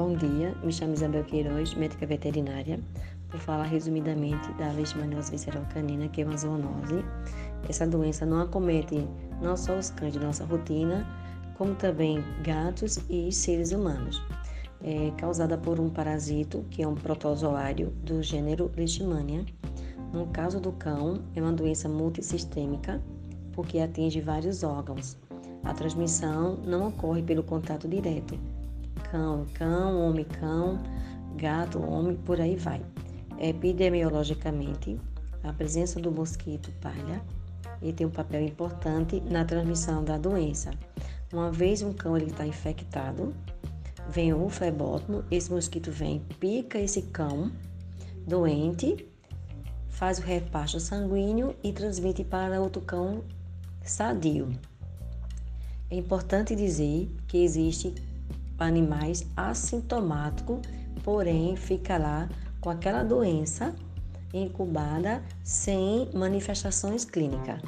Bom dia, me chamo Isabel Queiroz, médica veterinária. Vou falar resumidamente da leishmaniose visceral canina, que é uma zoonose. Essa doença não acomete não só os cães de nossa rotina, como também gatos e seres humanos. É causada por um parasito, que é um protozoário do gênero Leishmania. No caso do cão, é uma doença multissistêmica, porque atinge vários órgãos. A transmissão não ocorre pelo contato direto, cão, cão, homem, cão, gato, homem, por aí vai. Epidemiologicamente, a presença do mosquito palha ele tem um papel importante na transmissão da doença. Uma vez um cão está infectado, vem o flebótomo, esse mosquito vem, pica esse cão doente, faz o repasto sanguíneo e transmite para outro cão sadio. É importante dizer que existe animais assintomáticos, porém fica lá com aquela doença incubada sem manifestações clínicas.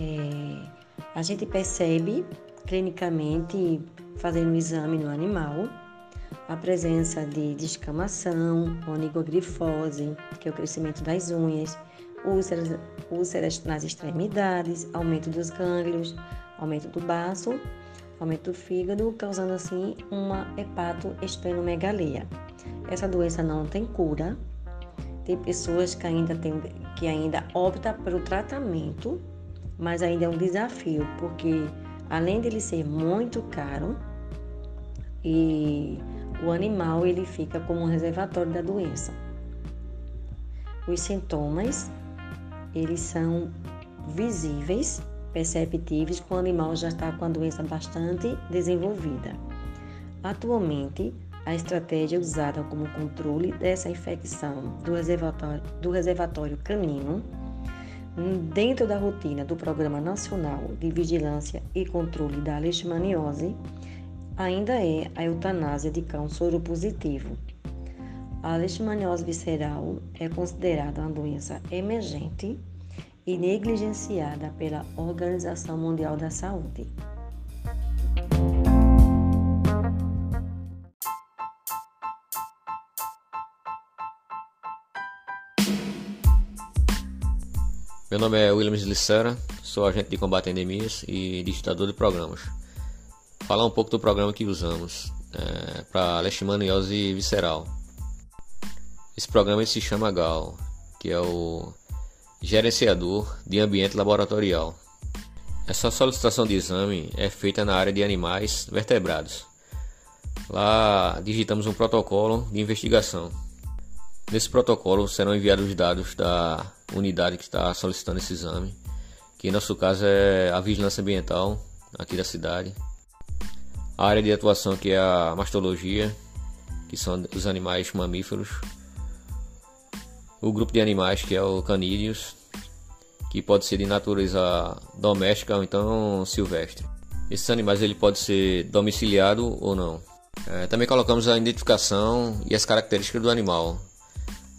É, a gente percebe clinicamente, fazendo um exame no animal, a presença de descamação, onigogrifose, que é o crescimento das unhas, úlceras, úlceras nas extremidades, aumento dos gânglios, aumento do baço aumento do fígado, causando assim uma hepatoesplenomegalia. Essa doença não tem cura. Tem pessoas que ainda, tem, que ainda optam pelo tratamento, mas ainda é um desafio, porque além dele ser muito caro, e o animal ele fica como um reservatório da doença. Os sintomas, eles são visíveis perceptíveis quando o animal já está com a doença bastante desenvolvida. Atualmente, a estratégia usada como controle dessa infecção do reservatório, do reservatório canino, dentro da rotina do Programa Nacional de Vigilância e Controle da Leishmaniose, ainda é a eutanásia de cão soropositivo. A leishmaniose visceral é considerada uma doença emergente e negligenciada pela Organização Mundial da Saúde. Meu nome é Williams Licera, sou agente de combate a endemias e digitador de programas. Falar um pouco do programa que usamos é, para leishmaniose visceral. Esse programa se chama GAL, que é o Gerenciador de Ambiente Laboratorial. Essa solicitação de exame é feita na área de animais vertebrados. Lá digitamos um protocolo de investigação. Nesse protocolo serão enviados os dados da unidade que está solicitando esse exame, que em nosso caso é a Vigilância Ambiental aqui da cidade. A área de atuação que é a mastologia, que são os animais mamíferos, o grupo de animais que é o canídeos, que pode ser de natureza doméstica ou então silvestre. Esses animais ele pode ser domiciliado ou não. É, também colocamos a identificação e as características do animal,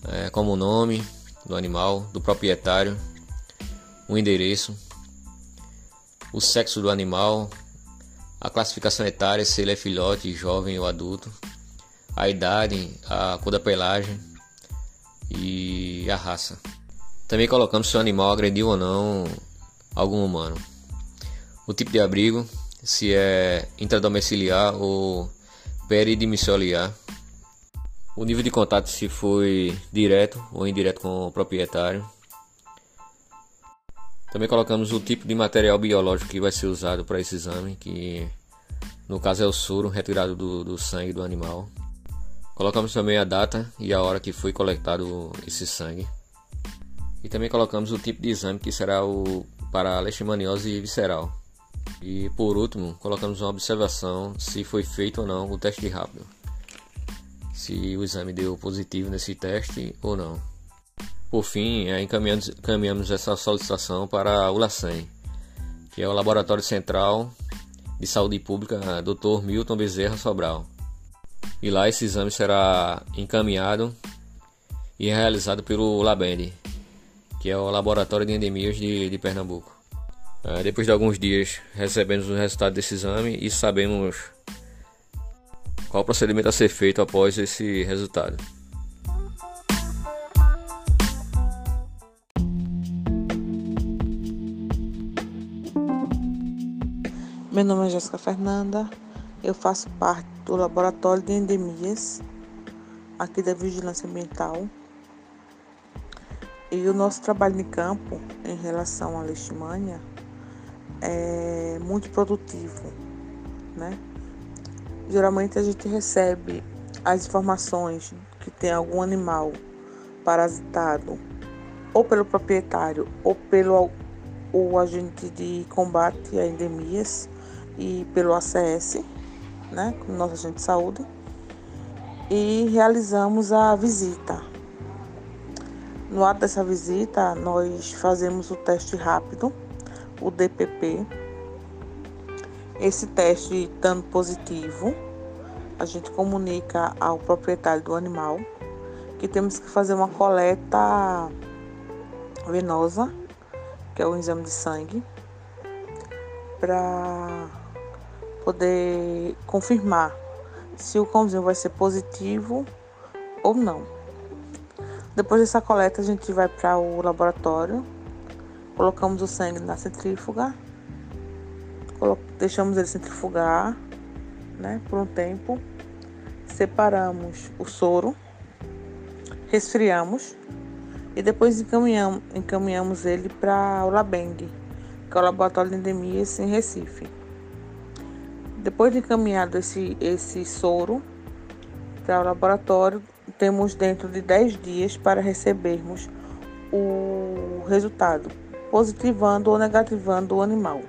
é, como o nome do animal, do proprietário, o endereço, o sexo do animal, a classificação etária, se ele é filhote, jovem ou adulto, a idade, a cor da pelagem, e a raça. Também colocamos se o animal agrediu ou não algum humano. O tipo de abrigo, se é intradomiciliar ou peridomiciliar. O nível de contato se foi direto ou indireto com o proprietário. Também colocamos o tipo de material biológico que vai ser usado para esse exame, que no caso é o soro retirado do, do sangue do animal. Colocamos também a data e a hora que foi coletado esse sangue. E também colocamos o tipo de exame que será o para leishmaniose visceral. E por último, colocamos uma observação se foi feito ou não o teste rápido. Se o exame deu positivo nesse teste ou não. Por fim, é, encaminhamos, encaminhamos essa solicitação para o LACEN, que é o Laboratório Central de Saúde Pública Dr. Milton Bezerra Sobral e lá esse exame será encaminhado e realizado pelo LABEND, que é o Laboratório de Endemias de, de Pernambuco. É, depois de alguns dias recebemos o resultado desse exame e sabemos Qual procedimento a ser feito após esse resultado? Meu nome é Jéssica Fernanda, eu faço parte do Laboratório de Endemias aqui da Vigilância Ambiental. E o nosso trabalho em campo em relação à leishmania é muito produtivo, né? Geralmente a gente recebe as informações que tem algum animal parasitado ou pelo proprietário ou pelo o agente de combate a endemias e pelo ACS, né, com o nosso agente de saúde, e realizamos a visita. No ato dessa visita, nós fazemos o teste rápido, o DPP. Esse teste estando positivo, a gente comunica ao proprietário do animal que temos que fazer uma coleta venosa, que é o exame de sangue, para poder confirmar se o cãozinho vai ser positivo ou não. Depois dessa coleta, a gente vai para o laboratório, colocamos o sangue na centrífuga, deixamos ele centrifugar né, por um tempo, separamos o soro, resfriamos e depois encaminhamos, encaminhamos ele para o Labend, que é o Laboratório de Endemias em Recife. Depois de encaminhado esse, esse soro para o laboratório, temos dentro de 10 dias para recebermos o resultado, positivando ou negativando o animal.